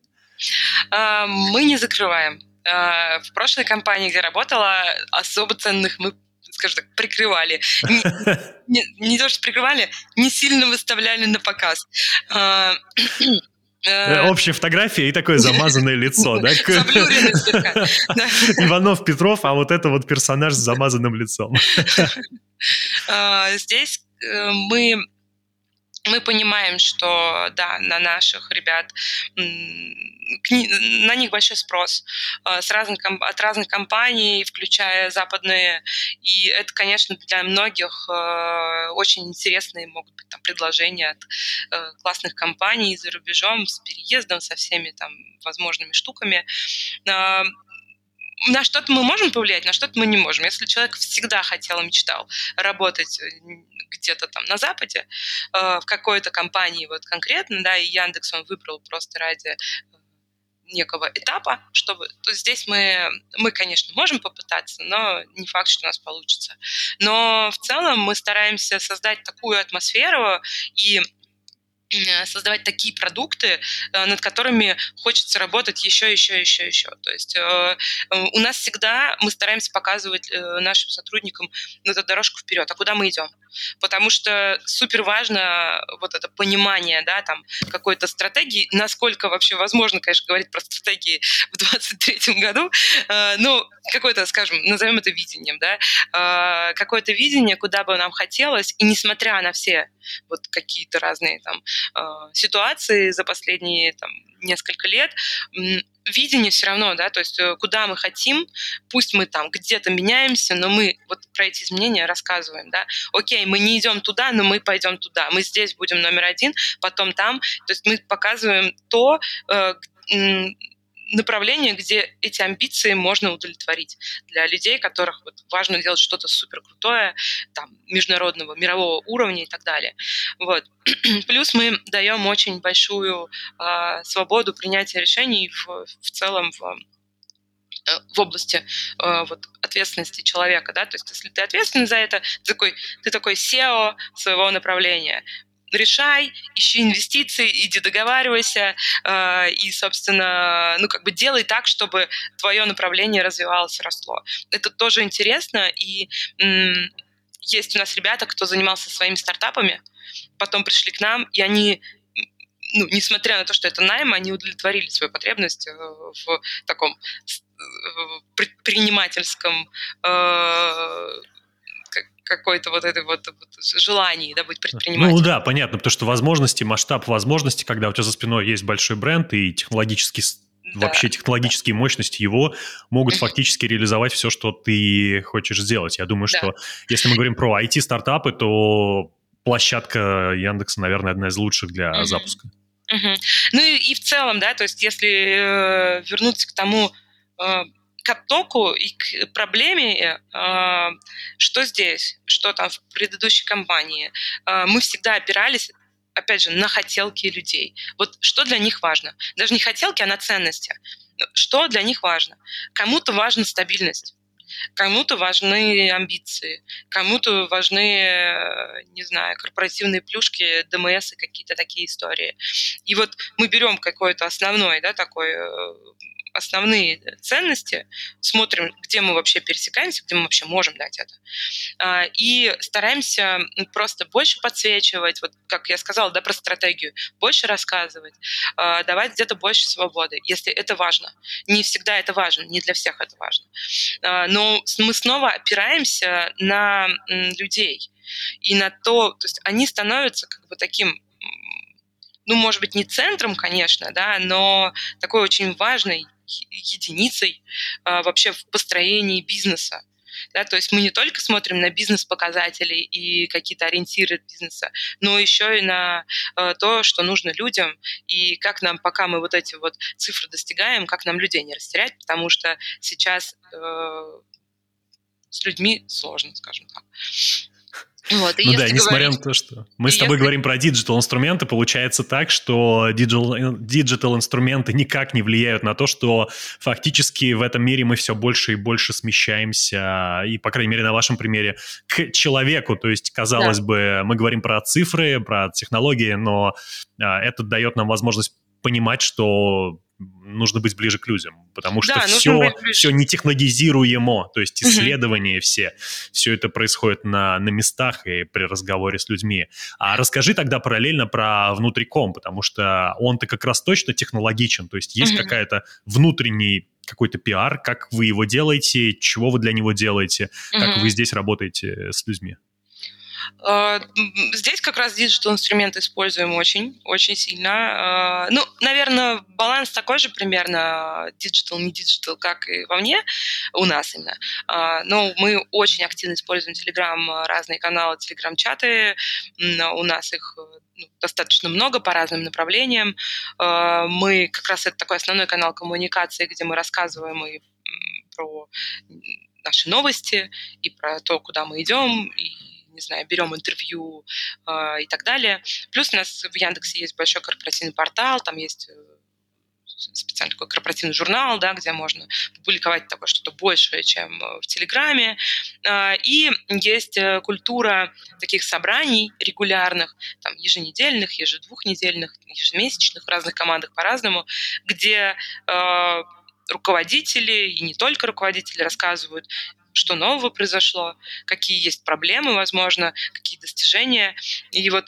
Мы не закрываем Э, в прошлой компании, где работала, особо ценных мы скажем так, прикрывали. Не, не, не то, что прикрывали, не сильно выставляли на показ. Э, э, общая фотография и такое замазанное лицо, да? Иванов Петров, а вот это вот персонаж с замазанным лицом. Здесь мы мы понимаем, что да, на наших ребят на них большой спрос э, с разных, от разных компаний, включая западные. И это, конечно, для многих э, очень интересные могут быть там, предложения от э, классных компаний за рубежом, с переездом, со всеми там возможными штуками на что-то мы можем повлиять, на что-то мы не можем. Если человек всегда хотел и мечтал работать где-то там на Западе, в какой-то компании вот конкретно, да, и Яндекс он выбрал просто ради некого этапа, чтобы... То здесь мы, мы, конечно, можем попытаться, но не факт, что у нас получится. Но в целом мы стараемся создать такую атмосферу и Э, создавать такие продукты, э, над которыми хочется работать еще, еще, еще, еще. То есть э, у нас всегда мы стараемся показывать нашим сотрудникам эту дорожку вперед, а куда мы идем. Потому что супер важно вот это понимание, да, там, какой-то стратегии, насколько вообще возможно, конечно, говорить про стратегии в 2023 году, ну, какое-то, скажем, назовем это видением, да, какое-то видение, куда бы нам хотелось, и несмотря на все вот какие-то разные там а, ситуации за последние там, несколько лет, видение все равно, да, то есть э, куда мы хотим, пусть мы там где-то меняемся, но мы вот про эти изменения рассказываем, да, окей, мы не идем туда, но мы пойдем туда, мы здесь будем номер один, потом там, то есть мы показываем то, э, направление, где эти амбиции можно удовлетворить для людей, которых вот важно делать что-то супер крутое, там, международного, мирового уровня и так далее. Вот. Плюс мы даем очень большую э, свободу принятия решений в, в целом в э, в области э, вот, ответственности человека, да, то есть если ты ответственен за это, ты такой, ты такой SEO своего направления, решай, ищи инвестиции, иди договаривайся э, и, собственно, ну, как бы делай так, чтобы твое направление развивалось, росло. Это тоже интересно, и м- есть у нас ребята, кто занимался своими стартапами, потом пришли к нам, и они ну, несмотря на то, что это найм, они удовлетворили свою потребность э, в таком э, предпринимательском э, какой-то вот это вот, вот желание, да, быть предпринимателем. Ну да, понятно, потому что возможности, масштаб возможностей, когда у тебя за спиной есть большой бренд и технологический да. вообще технологические мощности его могут фактически реализовать все, что ты хочешь сделать. Я думаю, да. что если мы говорим про IT-стартапы, то площадка Яндекса, наверное, одна из лучших для mm запуска. mm Ну и, и в целом, да, то есть если э, вернуться к тому, э, к оттоку и к проблеме, э, что здесь, что там в предыдущей компании, э, мы всегда опирались опять же, на хотелки людей. Вот что для них важно? Даже не хотелки, а на ценности. Что для них важно? Кому-то важна стабильность. Кому-то важны амбиции, кому-то важны, э, не знаю, корпоративные плюшки, ДМС и какие-то такие истории. И вот мы берем какой-то основной, да, такой основные ценности, смотрим, где мы вообще пересекаемся, где мы вообще можем дать это. А, и стараемся просто больше подсвечивать, вот как я сказала, да, про стратегию, больше рассказывать, а, давать где-то больше свободы, если это важно. Не всегда это важно, не для всех это важно. А, но мы снова опираемся на людей и на то, то есть они становятся как бы таким ну, может быть, не центром, конечно, да, но такой очень важной единицей а, вообще в построении бизнеса. Да, то есть мы не только смотрим на бизнес-показатели и какие-то ориентиры бизнеса, но еще и на э, то, что нужно людям, и как нам, пока мы вот эти вот цифры достигаем, как нам людей не растерять, потому что сейчас э, с людьми сложно, скажем так. Вот, ну да, несмотря говорить... на то, что мы с тобой если... говорим про digital инструменты, получается так, что digital инструменты никак не влияют на то, что фактически в этом мире мы все больше и больше смещаемся, и, по крайней мере, на вашем примере, к человеку. То есть, казалось да. бы, мы говорим про цифры, про технологии, но а, это дает нам возможность понимать, что нужно быть ближе к людям, потому что да, все, все не технологизируемо, то есть исследования угу. все, все это происходит на, на местах и при разговоре с людьми. А расскажи тогда параллельно про внутриком, потому что он-то как раз точно технологичен, то есть есть угу. какая-то внутренний какой-то пиар, как вы его делаете, чего вы для него делаете, угу. как вы здесь работаете с людьми. А, здесь как раз digital инструменты используем очень, очень сильно. А, ну, наверное, баланс такой же примерно, digital, не digital, как и вовне, у нас именно. Но мы очень активно используем Telegram, разные каналы, Telegram-чаты. У нас их ну, достаточно много по разным направлениям. Мы как раз это такой основной канал коммуникации, где мы рассказываем и про наши новости, и про то, куда мы идем, и не знаю, берем интервью э, и так далее. Плюс у нас в Яндексе есть большой корпоративный портал, там есть э, специальный такой корпоративный журнал, да, где можно публиковать такое что-то большее, чем э, в Телеграме. А, и есть культура таких собраний регулярных, там, еженедельных, ежедвухнедельных, ежемесячных, в разных командах по-разному, где руководители, и не только руководители, рассказывают что нового произошло, какие есть проблемы, возможно, какие достижения. И вот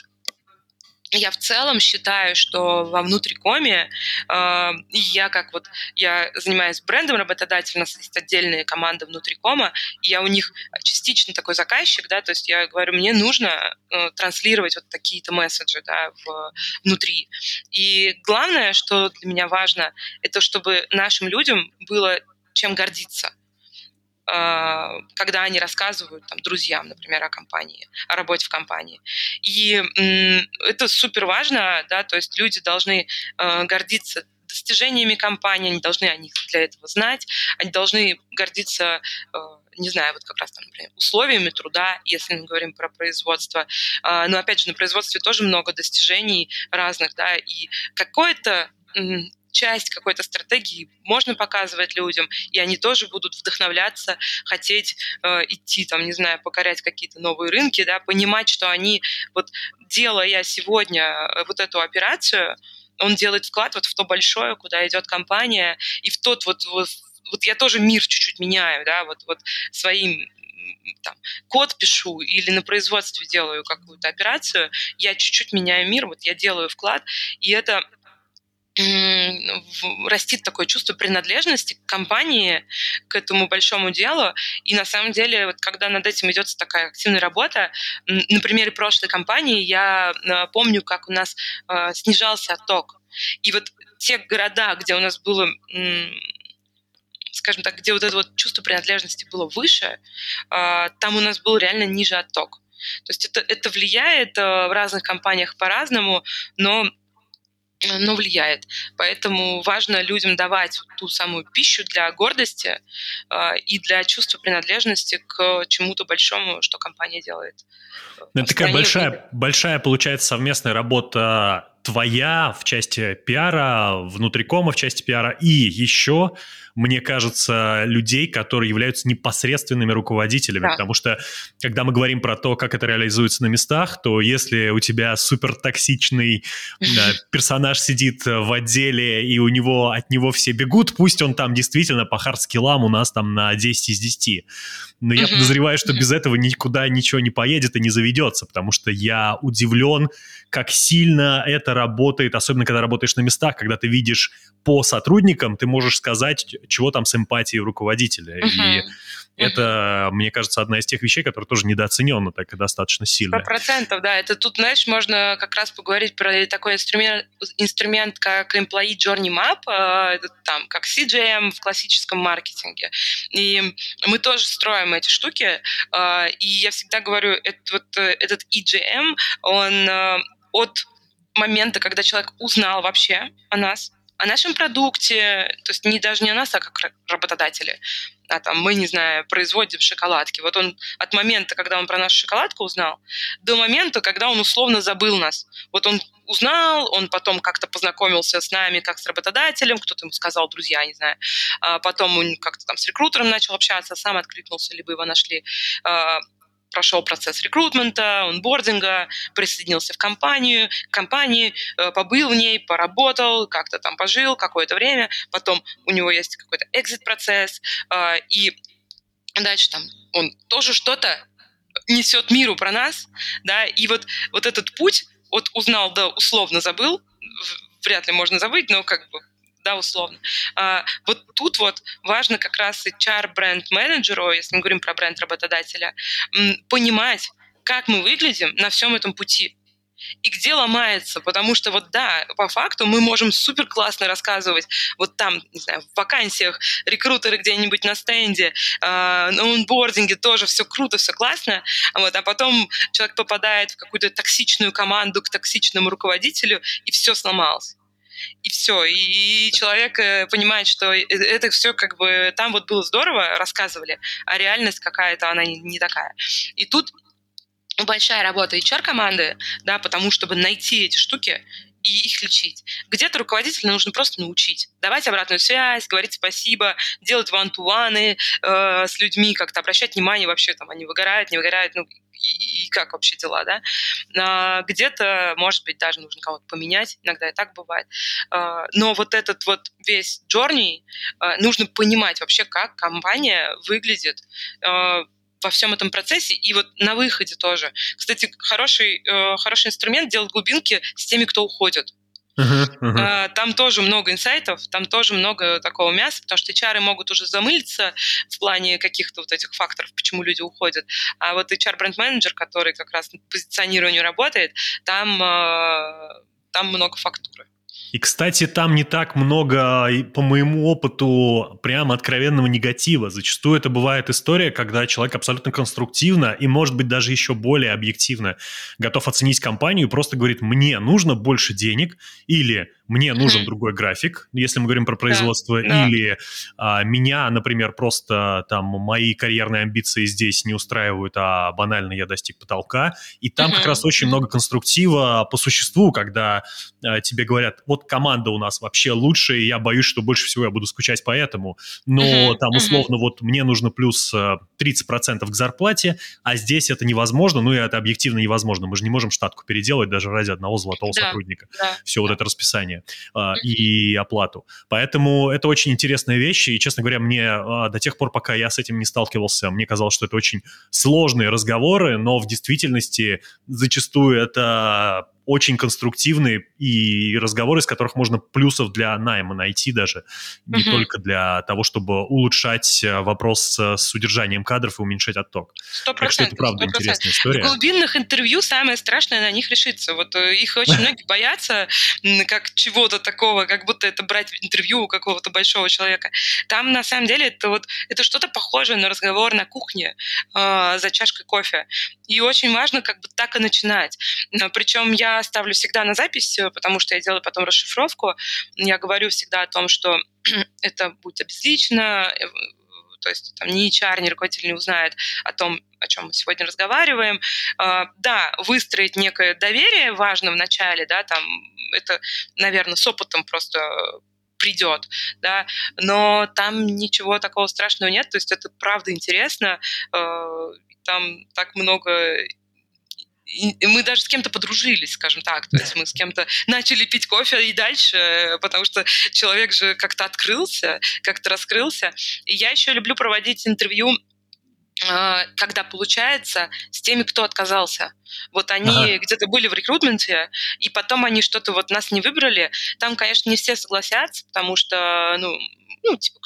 я в целом считаю, что во внутрикоме э, я как вот я занимаюсь брендом работодателя, у нас есть отдельные команды внутрикома, и я у них частично такой заказчик, да, то есть я говорю, мне нужно э, транслировать вот такие-то месседжи, да, в, внутри. И главное, что для меня важно, это чтобы нашим людям было чем гордиться. А, когда они рассказывают там, друзьям, например, о компании, о работе в компании. И это супер важно, да, то есть люди должны а, гордиться достижениями компании, они должны о них для этого знать, они должны гордиться а, не знаю, вот как раз там, например, условиями труда, если мы говорим про производство. Но опять же, на производстве тоже много достижений разных, да, и какое-то часть какой-то стратегии можно показывать людям, и они тоже будут вдохновляться, хотеть э, идти, там, не знаю, покорять какие-то новые рынки, да, понимать, что они, вот делая сегодня э, вот эту операцию, он делает вклад вот в то большое, куда идет компания, и в тот вот, вот, вот я тоже мир чуть-чуть меняю, да, вот, вот своим там, код пишу или на производстве делаю какую-то операцию, я чуть-чуть меняю мир, вот я делаю вклад, и это растит такое чувство принадлежности к компании, к этому большому делу. И на самом деле, вот когда над этим идет такая активная работа, на примере прошлой компании я а, помню, как у нас а, снижался отток. И вот те города, где у нас было скажем так, где вот это вот чувство принадлежности было выше, а, там у нас был реально ниже отток. То есть это, это влияет в разных компаниях по-разному, но но влияет. Поэтому важно людям давать ту самую пищу для гордости э, и для чувства принадлежности к чему-то большому, что компания делает. Ну, это такая большая, большая, получается, совместная работа твоя в части пиара, внутрикома в части пиара и еще мне кажется, людей, которые являются непосредственными руководителями. Да. Потому что, когда мы говорим про то, как это реализуется на местах, то если у тебя супер токсичный персонаж сидит в отделе, и у него от него все бегут, пусть он там действительно по hard skill ам у нас там на 10 из 10. Но я подозреваю, что без этого никуда ничего не поедет и не заведется, потому что я удивлен, как сильно это работает, особенно когда работаешь на местах, когда ты видишь по сотрудникам, ты можешь сказать, чего там с эмпатией руководителя. И это, мне кажется, одна из тех вещей, которая тоже недооценена так и достаточно сильно. Сто процентов, да. Это тут, знаешь, можно как раз поговорить про такой инструмент, инструмент как Employee Journey Map, э, там, как CGM в классическом маркетинге. И мы тоже строим эти штуки. Э, и я всегда говорю, это, вот, э, этот EGM, он от момента, когда человек узнал вообще о нас, о нашем продукте, то есть не даже не о нас, а как работодатели. А там мы, не знаю, производим шоколадки. Вот он от момента, когда он про нашу шоколадку узнал, до момента, когда он условно забыл нас. Вот он узнал, он потом как-то познакомился с нами, как с работодателем, кто-то ему сказал, друзья, не знаю. А потом он как-то там с рекрутером начал общаться, сам откликнулся, либо его нашли а, прошел процесс рекрутмента, онбординга, присоединился в компанию, компании, э, побыл в ней, поработал, как-то там пожил какое-то время, потом у него есть какой-то экзит-процесс, э, и дальше там он тоже что-то несет миру про нас, да, и вот, вот этот путь, вот узнал, да, условно забыл, вряд ли можно забыть, но как бы да, условно. А, вот тут вот важно как раз HR бренд-менеджеру, если мы говорим про бренд работодателя, понимать, как мы выглядим на всем этом пути и где ломается, потому что вот да, по факту мы можем супер классно рассказывать вот там, не знаю, в вакансиях, рекрутеры где-нибудь на стенде, э, на онбординге тоже все круто, все классно, вот, а потом человек попадает в какую-то токсичную команду к токсичному руководителю, и все сломалось и все. И человек э, понимает, что э, это все как бы там вот было здорово, рассказывали, а реальность какая-то, она не такая. И тут большая работа HR-команды, да, потому чтобы найти эти штуки и их лечить. Где-то руководителя нужно просто научить, давать обратную связь, говорить спасибо, делать ван-ту-ваны э, с людьми, как-то обращать внимание вообще, там, они выгорают, не выгорают, ну, и, как вообще дела, да. А, где-то, может быть, даже нужно кого-то поменять, иногда и так бывает. А, но вот этот вот весь journey а, нужно понимать вообще, как компания выглядит во всем этом процессе и вот на выходе тоже. Кстати, хороший, э, хороший инструмент делать глубинки с теми, кто уходит. Uh-huh, uh-huh. Там тоже много инсайтов, там тоже много такого мяса, потому что HR могут уже замылиться в плане каких-то вот этих факторов, почему люди уходят. А вот HR-бренд-менеджер, который как раз по позиционированию работает, там, э, там много фактуры. И, кстати, там не так много, по моему опыту, прямо откровенного негатива. Зачастую это бывает история, когда человек абсолютно конструктивно и, может быть, даже еще более объективно готов оценить компанию и просто говорит, мне нужно больше денег или мне нужен другой график, если мы говорим про производство, да, или А, меня, например, просто там мои карьерные амбиции здесь не устраивают, а банально я достиг потолка. И там как раз очень много конструктива по существу, когда а, тебе говорят, вот команда у нас вообще лучшая, и я боюсь, что больше всего я буду скучать по этому, но там условно вот мне нужно плюс 30% а, к зарплате, а здесь это невозможно, ну и это объективно невозможно. Мы же не можем штатку переделать даже ради одного золотого да, сотрудника. Да, Все да. вот это расписание э, и оплату. Поэтому это очень интересная вещь, и, честно говоря, мне э, до тех пор, пока я с этим не сталкивался, мне казалось, что это очень сложные разговоры, но в действительности зачастую это очень конструктивные и разговоры, из которых можно плюсов для найма найти даже, не угу. только для того, чтобы улучшать э, вопрос с удержанием кадров и уменьшать отток. Сто процентов. это правда 100%. интересная история. В глубинных интервью самое страшное на них решиться. Вот э, их очень многие боятся, как чего-то такого, как будто это брать интервью у какого-то большого человека. Там на самом деле это вот это что-то похожее на разговор на кухне э, за чашкой кофе. И очень важно как бы так и начинать. Причем я ставлю всегда на запись, э, потому что я делаю потом расшифровку. Я говорю всегда о том, что это будет обезлично, э, то есть там ни HR, ни руководитель не узнает о том, о чем мы сегодня разговариваем. А, да, выстроить некое доверие важно в начале, да, там это, наверное, с опытом просто придет, да, но там ничего такого страшного нет, то есть это правда интересно, э, там так много и мы даже с кем-то подружились, скажем так. То есть мы с кем-то начали пить кофе и дальше, потому что человек же как-то открылся, как-то раскрылся. И я еще люблю проводить интервью а, когда получается с теми, кто отказался. Вот они ага. где-то были в рекрутменте, и потом они что-то вот нас не выбрали. Там, конечно, не все согласятся, потому что, ну, ну типа,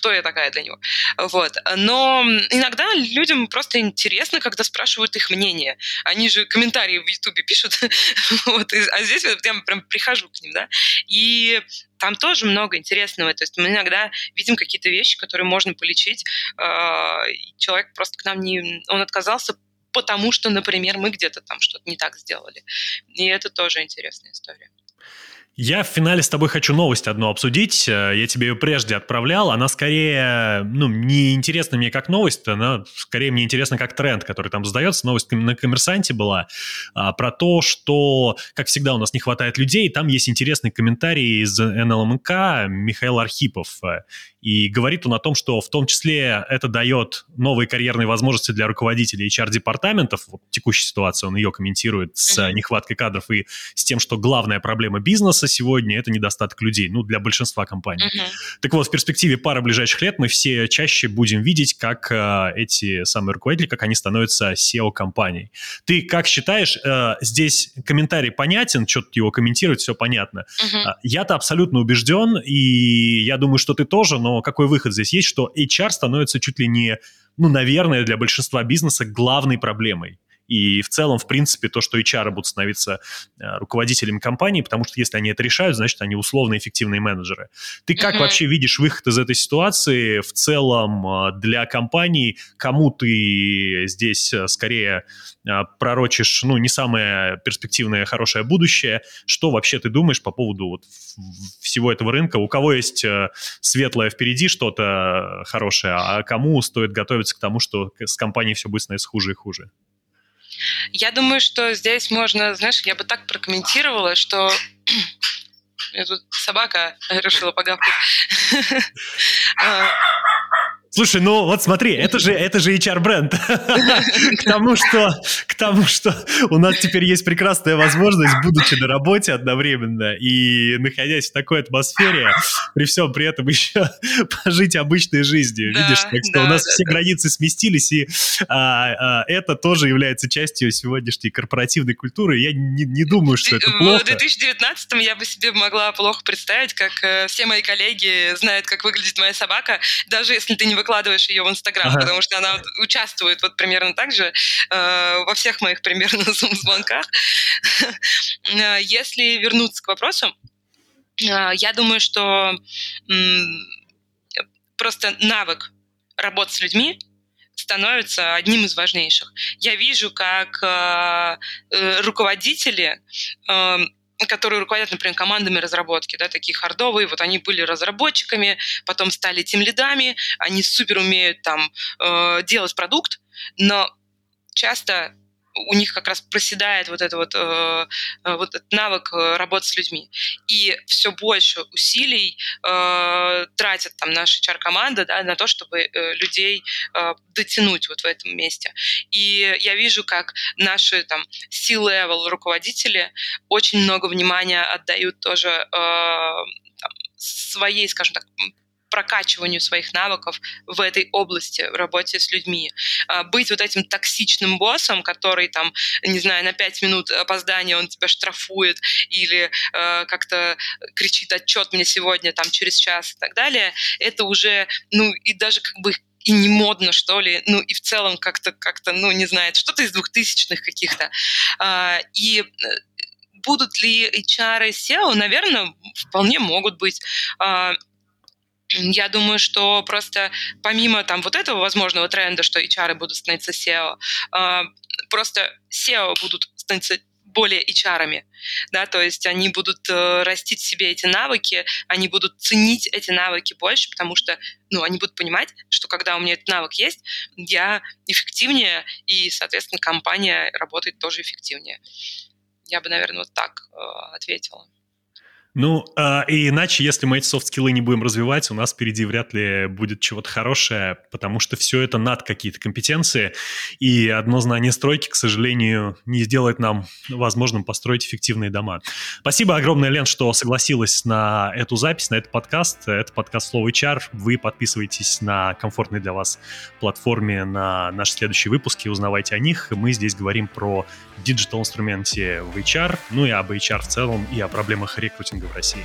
кто я такая для него. Вот. Но иногда людям просто интересно, когда спрашивают их мнение. Они же комментарии в Ютубе пишут, вот, а здесь я прям прихожу к ним, да, и там тоже много интересного. То есть мы иногда видим какие-то вещи, которые можно полечить. А, человек просто к нам не... Он отказался потому что, например, мы где-то там что-то не так сделали. И это тоже интересная история. Я в финале с тобой хочу новость одну обсудить. Э, я тебе ее прежде отправлял. Она скорее, ну, не интересна мне как новость, она скорее мне интересна как тренд, который там задается. Новость на коммерсанте была а, про то, что, как всегда, у нас не хватает людей. Там есть интересный комментарий из НЛМК Михаил Архипов. И говорит он о том, что в том числе это дает новые карьерные возможности для руководителей HR-департаментов. Вот текущая ситуация, он ее комментирует с mm-hmm. нехваткой кадров и с тем, что главная проблема бизнеса сегодня это недостаток людей, ну, для большинства компаний. Mm-hmm. Так вот, в перспективе пары ближайших лет мы все чаще будем видеть, как э, эти самые руководители, как они становятся SEO-компанией. Ты как считаешь, э, здесь комментарий понятен, что тут его комментировать, все понятно. Mm-hmm. Я-то абсолютно убежден, и я думаю, что ты тоже, но но какой выход здесь есть, что HR становится чуть ли не, ну, наверное, для большинства бизнеса главной проблемой. И в целом, в принципе, то, что HR будут становиться э, руководителями компании, потому что если они это решают, значит, они условно эффективные менеджеры. Ты как mm-hmm. вообще видишь выход из этой ситуации в целом э, для компании? Кому ты здесь э, скорее пророчишь, ну, не самое перспективное, хорошее будущее? Что вообще ты думаешь по поводу вот всего этого рынка? У кого есть светлое впереди что-то хорошее, а кому стоит готовиться к тому, что с компанией все будет становиться хуже и хуже? Я думаю, что здесь можно, знаешь, я бы так прокомментировала, что тут собака решила погавкать. Слушай, ну вот смотри, это же, это же HR-бренд. к, тому, что, к тому, что у нас теперь есть прекрасная возможность, будучи на работе одновременно и находясь в такой атмосфере, при всем при этом еще пожить обычной жизнью. Да, Видишь, так что да, у нас да, все да. границы сместились, и а, а, это тоже является частью сегодняшней корпоративной культуры. Я не, не думаю, что это плохо. В 2019 я бы себе могла плохо представить, как э, все мои коллеги знают, как выглядит моя собака, даже если ты не выкладываешь ее в Инстаграм, ага. потому что она участвует вот примерно так же э, во всех моих примерно звонках. Э, если вернуться к вопросу, э, я думаю, что просто навык работы с людьми становится одним из важнейших. Я вижу, как э, э руководители э, которые руководят, например, командами разработки, да, такие хардовые, вот они были разработчиками, потом стали тем лидами, они супер умеют там э, делать продукт, но часто у них как раз проседает вот, это вот, э, э, вот этот навык э, работы с людьми. И все больше усилий э, тратят там наша HR-команда да, на то, чтобы э, людей э, дотянуть вот в этом месте. И я вижу, как наши там C-level руководители очень много внимания отдают тоже э, там, своей, скажем так, прокачиванию своих навыков в этой области, в работе с людьми. А, быть вот этим токсичным боссом, который там, не знаю, на 5 минут опоздания он тебя штрафует или э, как-то кричит отчет мне сегодня там через час и так далее, это уже, ну, и даже как бы и не модно, что ли, ну, и в целом как-то, как-то, ну, не знаю, что-то из двухтысячных каких-то. А, и э, будут ли HR и SEO? Наверное, вполне могут быть. А, я думаю, что просто помимо там вот этого возможного тренда, что HR будут становиться SEO, а, просто SEO будут становиться более HR-ами, да, то есть они будут э, растить в себе эти навыки, они будут ценить эти навыки больше, потому что, ну, они будут понимать, что когда у меня этот навык есть, я эффективнее, и, соответственно, компания работает тоже эффективнее. Я бы, наверное, вот так э, ответила. Ну, э, и иначе, если мы эти софт-скиллы не будем развивать, у нас впереди вряд ли будет чего-то хорошее, потому что все это над какие-то компетенции, и одно знание стройки, к сожалению, не сделает нам возможным построить эффективные дома. Спасибо огромное, Лен, что согласилась на эту запись, на этот подкаст. Это подкаст «Слово HR». Вы подписывайтесь на комфортной для вас платформе на наши следующие выпуски, узнавайте о них. Мы здесь говорим про digital-инструменте в HR, ну и об HR в целом, и о проблемах рекрутинга в России.